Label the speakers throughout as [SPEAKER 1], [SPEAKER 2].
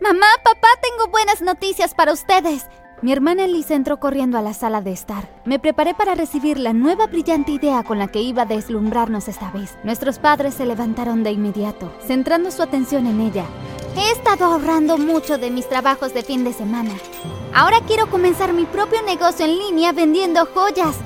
[SPEAKER 1] Mamá, papá, tengo buenas noticias para ustedes. Mi hermana Elisa entró corriendo a la sala de estar. Me preparé para recibir la nueva brillante idea con la que iba a deslumbrarnos esta vez. Nuestros padres se levantaron de inmediato, centrando su atención en ella. He estado ahorrando mucho de mis trabajos de fin de semana. Ahora quiero comenzar mi propio negocio en línea vendiendo joyas.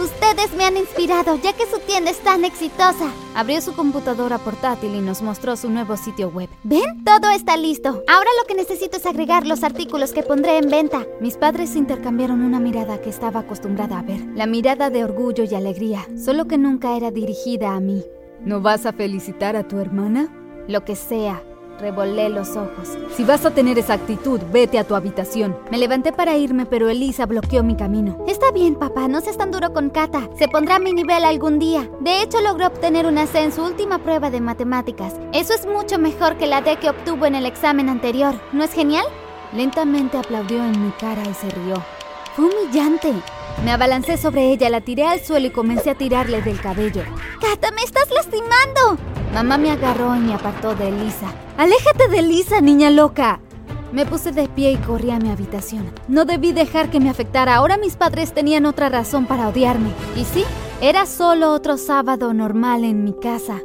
[SPEAKER 1] Ustedes me han inspirado ya que su tienda es tan exitosa. Abrió su computadora portátil y nos mostró su nuevo sitio web. ¿Ven? Todo está listo. Ahora lo que necesito es agregar los artículos que pondré en venta. Mis padres intercambiaron una mirada que estaba acostumbrada a ver. La mirada de orgullo y alegría, solo que nunca era dirigida a mí.
[SPEAKER 2] ¿No vas a felicitar a tu hermana?
[SPEAKER 1] Lo que sea, Revolé los ojos.
[SPEAKER 2] Si vas a tener esa actitud, vete a tu habitación.
[SPEAKER 1] Me levanté para irme, pero Elisa bloqueó mi camino. Está bien, papá, no seas tan duro con Kata. Se pondrá a mi nivel algún día. De hecho, logró obtener una C en su última prueba de matemáticas. Eso es mucho mejor que la D que obtuvo en el examen anterior. ¿No es genial?
[SPEAKER 2] Lentamente aplaudió en mi cara y se rió.
[SPEAKER 1] Fue humillante.
[SPEAKER 2] Me abalancé sobre ella, la tiré al suelo y comencé a tirarle del cabello.
[SPEAKER 1] ¡Kata, me estás lastimando!
[SPEAKER 2] Mamá me agarró y me apartó de Elisa.
[SPEAKER 1] ¡Aléjate de Elisa, niña loca!
[SPEAKER 2] Me puse de pie y corrí a mi habitación. No debí dejar que me afectara. Ahora mis padres tenían otra razón para odiarme. Y sí, era solo otro sábado normal en mi casa.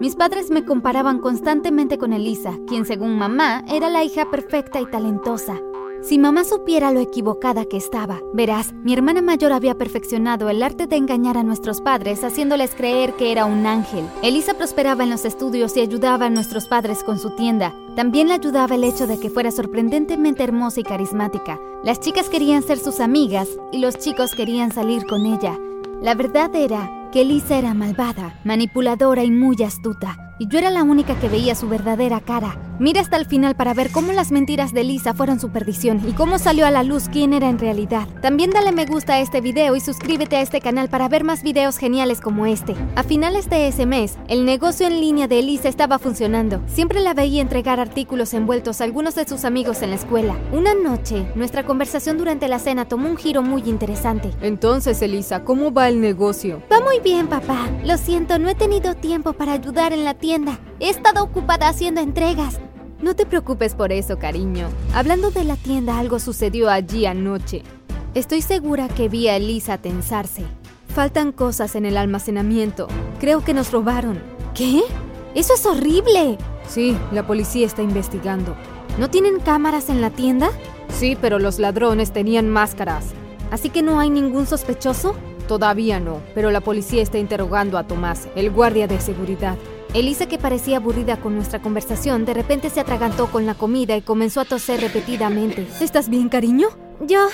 [SPEAKER 2] Mis padres me comparaban constantemente con Elisa, quien según mamá era la hija perfecta y talentosa. Si mamá supiera lo equivocada que estaba, verás, mi hermana mayor había perfeccionado el arte de engañar a nuestros padres haciéndoles creer que era un ángel. Elisa prosperaba en los estudios y ayudaba a nuestros padres con su tienda. También le ayudaba el hecho de que fuera sorprendentemente hermosa y carismática. Las chicas querían ser sus amigas y los chicos querían salir con ella. La verdad era que Elisa era malvada, manipuladora y muy astuta y yo era la única que veía su verdadera cara. Mira hasta el final para ver cómo las mentiras de Lisa fueron su perdición y cómo salió a la luz quién era en realidad. También dale me gusta a este video y suscríbete a este canal para ver más videos geniales como este. A finales de ese mes, el negocio en línea de Elisa estaba funcionando. Siempre la veía entregar artículos envueltos a algunos de sus amigos en la escuela. Una noche, nuestra conversación durante la cena tomó un giro muy interesante.
[SPEAKER 3] Entonces, Elisa, ¿cómo va el negocio?
[SPEAKER 1] Va muy bien, papá. Lo siento, no he tenido tiempo para ayudar en la tienda. He estado ocupada haciendo entregas.
[SPEAKER 2] No te preocupes por eso, cariño. Hablando de la tienda, algo sucedió allí anoche. Estoy segura que vi a Elisa tensarse. Faltan cosas en el almacenamiento. Creo que nos robaron.
[SPEAKER 1] ¿Qué? Eso es horrible.
[SPEAKER 3] Sí, la policía está investigando.
[SPEAKER 1] ¿No tienen cámaras en la tienda?
[SPEAKER 3] Sí, pero los ladrones tenían máscaras.
[SPEAKER 1] ¿Así que no hay ningún sospechoso?
[SPEAKER 3] Todavía no, pero la policía está interrogando a Tomás, el guardia de seguridad.
[SPEAKER 2] Elisa, que parecía aburrida con nuestra conversación, de repente se atragantó con la comida y comenzó a toser repetidamente. ¿Estás bien, cariño?
[SPEAKER 1] Yo...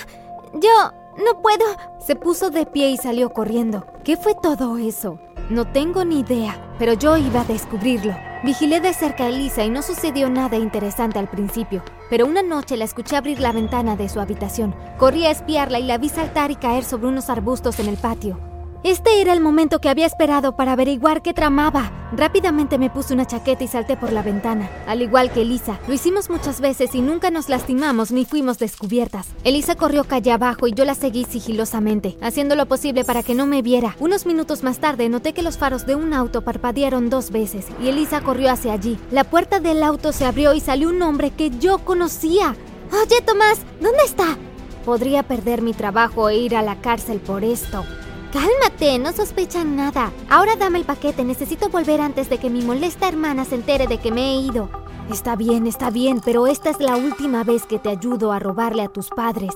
[SPEAKER 1] yo... no puedo.
[SPEAKER 2] Se puso de pie y salió corriendo. ¿Qué fue todo eso? No tengo ni idea, pero yo iba a descubrirlo. Vigilé de cerca a Elisa y no sucedió nada interesante al principio, pero una noche la escuché abrir la ventana de su habitación. Corrí a espiarla y la vi saltar y caer sobre unos arbustos en el patio. Este era el momento que había esperado para averiguar qué tramaba. Rápidamente me puse una chaqueta y salté por la ventana, al igual que Elisa. Lo hicimos muchas veces y nunca nos lastimamos ni fuimos descubiertas. Elisa corrió calle abajo y yo la seguí sigilosamente, haciendo lo posible para que no me viera. Unos minutos más tarde noté que los faros de un auto parpadearon dos veces y Elisa corrió hacia allí. La puerta del auto se abrió y salió un hombre que yo conocía.
[SPEAKER 1] Oye, Tomás, ¿dónde está?
[SPEAKER 2] Podría perder mi trabajo e ir a la cárcel por esto.
[SPEAKER 1] Cálmate, no sospechan nada. Ahora dame el paquete, necesito volver antes de que mi molesta hermana se entere de que me he ido.
[SPEAKER 2] Está bien, está bien, pero esta es la última vez que te ayudo a robarle a tus padres.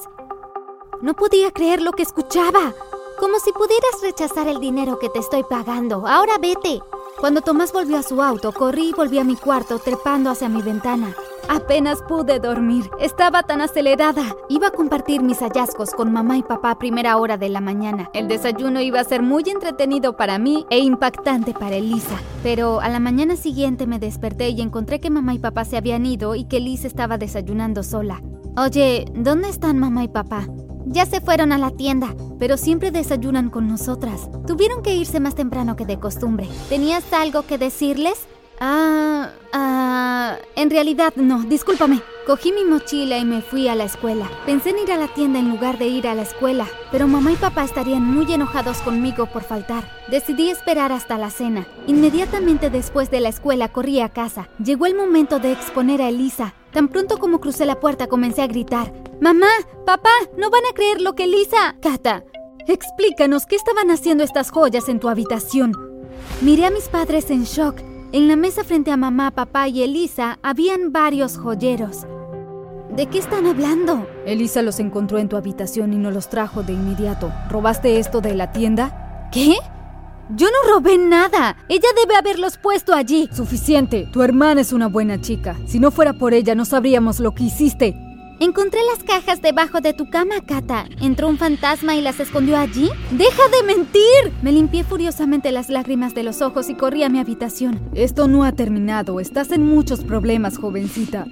[SPEAKER 1] No podía creer lo que escuchaba. Como si pudieras rechazar el dinero que te estoy pagando. Ahora vete.
[SPEAKER 2] Cuando Tomás volvió a su auto, corrí y volví a mi cuarto, trepando hacia mi ventana. Apenas pude dormir. Estaba tan acelerada. Iba a compartir mis hallazgos con mamá y papá a primera hora de la mañana. El desayuno iba a ser muy entretenido para mí e impactante para Elisa. Pero a la mañana siguiente me desperté y encontré que mamá y papá se habían ido y que Elisa estaba desayunando sola. Oye, ¿dónde están mamá y papá?
[SPEAKER 1] Ya se fueron a la tienda,
[SPEAKER 2] pero siempre desayunan con nosotras.
[SPEAKER 1] Tuvieron que irse más temprano que de costumbre. ¿Tenías algo que decirles?
[SPEAKER 2] Ah, ah, en realidad no, discúlpame. Cogí mi mochila y me fui a la escuela. Pensé en ir a la tienda en lugar de ir a la escuela, pero mamá y papá estarían muy enojados conmigo por faltar. Decidí esperar hasta la cena. Inmediatamente después de la escuela corrí a casa. Llegó el momento de exponer a Elisa.
[SPEAKER 1] Tan pronto como crucé la puerta comencé a gritar. Mamá, papá, no van a creer lo que Lisa...
[SPEAKER 2] Cata, explícanos qué estaban haciendo estas joyas en tu habitación.
[SPEAKER 1] Miré a mis padres en shock. En la mesa frente a mamá, papá y Elisa habían varios joyeros. ¿De qué están hablando?
[SPEAKER 2] Elisa los encontró en tu habitación y no los trajo de inmediato. ¿Robaste esto de la tienda?
[SPEAKER 1] ¿Qué? Yo no robé nada. Ella debe haberlos puesto allí.
[SPEAKER 2] Suficiente. Tu hermana es una buena chica. Si no fuera por ella, no sabríamos lo que hiciste.
[SPEAKER 1] Encontré las cajas debajo de tu cama, Kata. ¿Entró un fantasma y las escondió allí? ¡Deja de mentir! Me limpié furiosamente las lágrimas de los ojos y corrí a mi habitación.
[SPEAKER 2] Esto no ha terminado. Estás en muchos problemas, jovencita.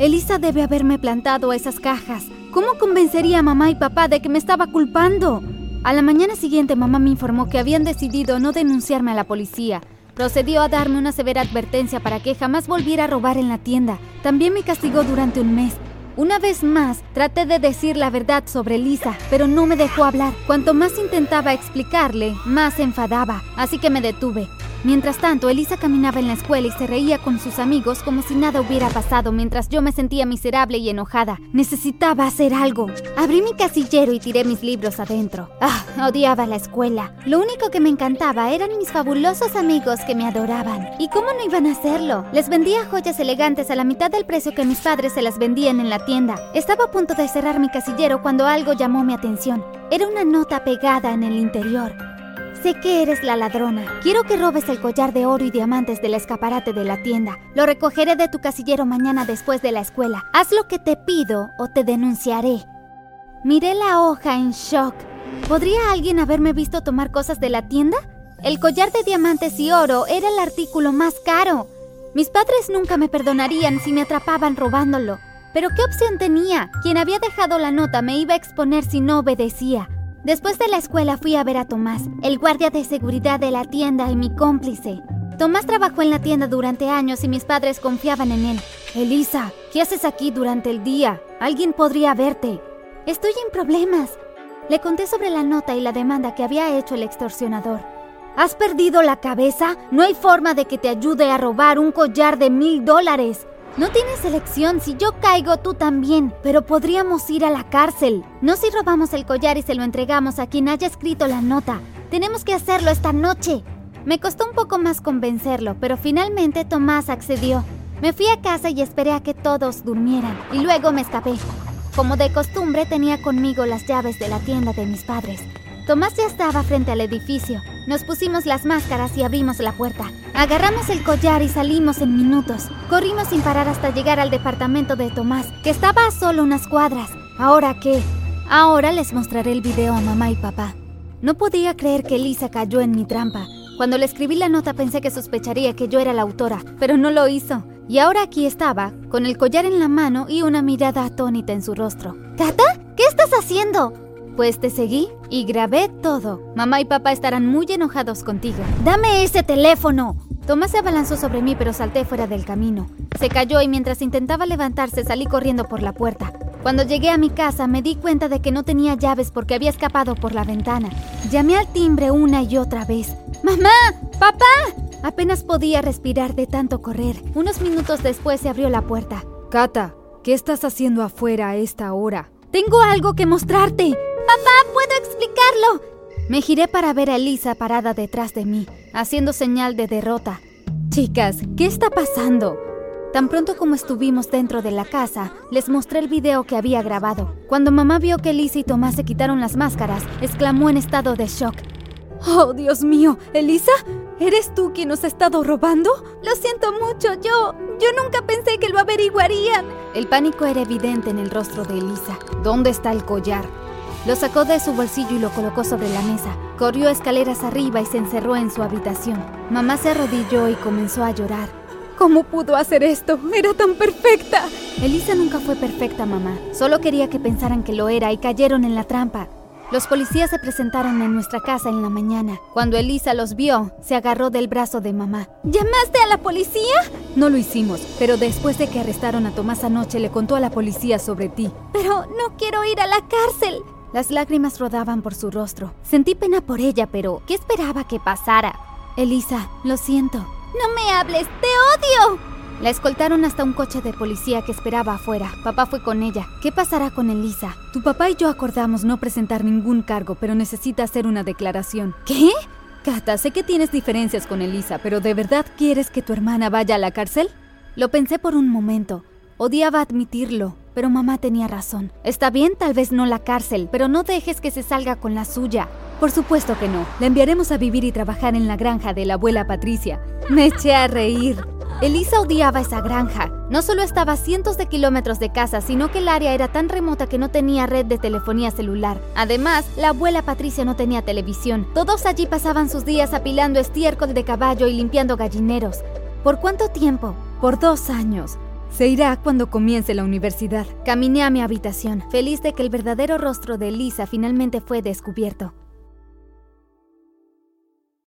[SPEAKER 1] Elisa debe haberme plantado esas cajas. ¿Cómo convencería a mamá y papá de que me estaba culpando? A la mañana siguiente mamá me informó que habían decidido no denunciarme a la policía. Procedió a darme una severa advertencia para que jamás volviera a robar en la tienda. También me castigó durante un mes. Una vez más, traté de decir la verdad sobre Lisa, pero no me dejó hablar. Cuanto más intentaba explicarle, más se enfadaba, así que me detuve. Mientras tanto, Elisa caminaba en la escuela y se reía con sus amigos como si nada hubiera pasado mientras yo me sentía miserable y enojada. Necesitaba hacer algo. Abrí mi casillero y tiré mis libros adentro. Ah, odiaba la escuela. Lo único que me encantaba eran mis fabulosos amigos que me adoraban. ¿Y cómo no iban a hacerlo? Les vendía joyas elegantes a la mitad del precio que mis padres se las vendían en la tienda. Estaba a punto de cerrar mi casillero cuando algo llamó mi atención. Era una nota pegada en el interior. Sé que eres la ladrona. Quiero que robes el collar de oro y diamantes del escaparate de la tienda. Lo recogeré de tu casillero mañana después de la escuela. Haz lo que te pido o te denunciaré. Miré la hoja en shock. ¿Podría alguien haberme visto tomar cosas de la tienda? El collar de diamantes y oro era el artículo más caro. Mis padres nunca me perdonarían si me atrapaban robándolo. Pero ¿qué opción tenía? Quien había dejado la nota me iba a exponer si no obedecía. Después de la escuela fui a ver a Tomás, el guardia de seguridad de la tienda y mi cómplice. Tomás trabajó en la tienda durante años y mis padres confiaban en él.
[SPEAKER 2] Elisa, ¿qué haces aquí durante el día? Alguien podría verte.
[SPEAKER 1] Estoy en problemas. Le conté sobre la nota y la demanda que había hecho el extorsionador.
[SPEAKER 2] ¿Has perdido la cabeza? No hay forma de que te ayude a robar un collar de mil dólares.
[SPEAKER 1] No tienes elección, si yo caigo tú también, pero podríamos ir a la cárcel. No si robamos el collar y se lo entregamos a quien haya escrito la nota. Tenemos que hacerlo esta noche. Me costó un poco más convencerlo, pero finalmente Tomás accedió. Me fui a casa y esperé a que todos durmieran, y luego me escapé. Como de costumbre tenía conmigo las llaves de la tienda de mis padres. Tomás ya estaba frente al edificio. Nos pusimos las máscaras y abrimos la puerta. Agarramos el collar y salimos en minutos. Corrimos sin parar hasta llegar al departamento de Tomás, que estaba a solo unas cuadras. ¿Ahora qué? Ahora les mostraré el video a mamá y papá. No podía creer que Lisa cayó en mi trampa. Cuando le escribí la nota pensé que sospecharía que yo era la autora, pero no lo hizo. Y ahora aquí estaba, con el collar en la mano y una mirada atónita en su rostro. ¿Kata? ¿Qué estás haciendo? Pues te seguí y grabé todo. Mamá y papá estarán muy enojados contigo. ¡Dame ese teléfono! Tomás se abalanzó sobre mí, pero salté fuera del camino. Se cayó y mientras intentaba levantarse salí corriendo por la puerta. Cuando llegué a mi casa me di cuenta de que no tenía llaves porque había escapado por la ventana. Llamé al timbre una y otra vez. ¡Mamá! ¡Papá! Apenas podía respirar de tanto correr. Unos minutos después se abrió la puerta.
[SPEAKER 2] Cata, ¿qué estás haciendo afuera a esta hora?
[SPEAKER 1] Tengo algo que mostrarte. Papá, ¿puedo explicarlo? Me giré para ver a Elisa parada detrás de mí, haciendo señal de derrota. Chicas, ¿qué está pasando? Tan pronto como estuvimos dentro de la casa, les mostré el video que había grabado. Cuando mamá vio que Elisa y Tomás se quitaron las máscaras, exclamó en estado de shock.
[SPEAKER 2] ¡Oh, Dios mío! ¿Elisa? ¿Eres tú quien nos ha estado robando?
[SPEAKER 1] Lo siento mucho, yo... Yo nunca pensé que lo averiguarían.
[SPEAKER 2] El pánico era evidente en el rostro de Elisa. ¿Dónde está el collar? Lo sacó de su bolsillo y lo colocó sobre la mesa. Corrió escaleras arriba y se encerró en su habitación. Mamá se arrodilló y comenzó a llorar.
[SPEAKER 1] ¿Cómo pudo hacer esto? Era tan perfecta.
[SPEAKER 2] Elisa nunca fue perfecta, mamá. Solo quería que pensaran que lo era y cayeron en la trampa. Los policías se presentaron en nuestra casa en la mañana. Cuando Elisa los vio, se agarró del brazo de mamá.
[SPEAKER 1] ¿Llamaste a la policía?
[SPEAKER 2] No lo hicimos, pero después de que arrestaron a Tomás anoche le contó a la policía sobre ti.
[SPEAKER 1] Pero no quiero ir a la cárcel.
[SPEAKER 2] Las lágrimas rodaban por su rostro.
[SPEAKER 1] Sentí pena por ella, pero ¿qué esperaba que pasara?
[SPEAKER 2] Elisa, lo siento.
[SPEAKER 1] No me hables, te odio. La escoltaron hasta un coche de policía que esperaba afuera. Papá fue con ella. ¿Qué pasará con Elisa?
[SPEAKER 2] Tu papá y yo acordamos no presentar ningún cargo, pero necesita hacer una declaración.
[SPEAKER 1] ¿Qué?
[SPEAKER 2] Cata, sé que tienes diferencias con Elisa, pero ¿de verdad quieres que tu hermana vaya a la cárcel?
[SPEAKER 1] Lo pensé por un momento. Odiaba admitirlo, pero mamá tenía razón. Está bien, tal vez no la cárcel, pero no dejes que se salga con la suya.
[SPEAKER 2] Por supuesto que no. La enviaremos a vivir y trabajar en la granja de la abuela Patricia.
[SPEAKER 1] Me eché a reír. Elisa odiaba esa granja. No solo estaba a cientos de kilómetros de casa, sino que el área era tan remota que no tenía red de telefonía celular. Además, la abuela Patricia no tenía televisión. Todos allí pasaban sus días apilando estiércol de caballo y limpiando gallineros. ¿Por cuánto tiempo?
[SPEAKER 2] Por dos años. Se irá cuando comience la universidad.
[SPEAKER 1] Caminé a mi habitación, feliz de que el verdadero rostro de Elisa finalmente fue descubierto.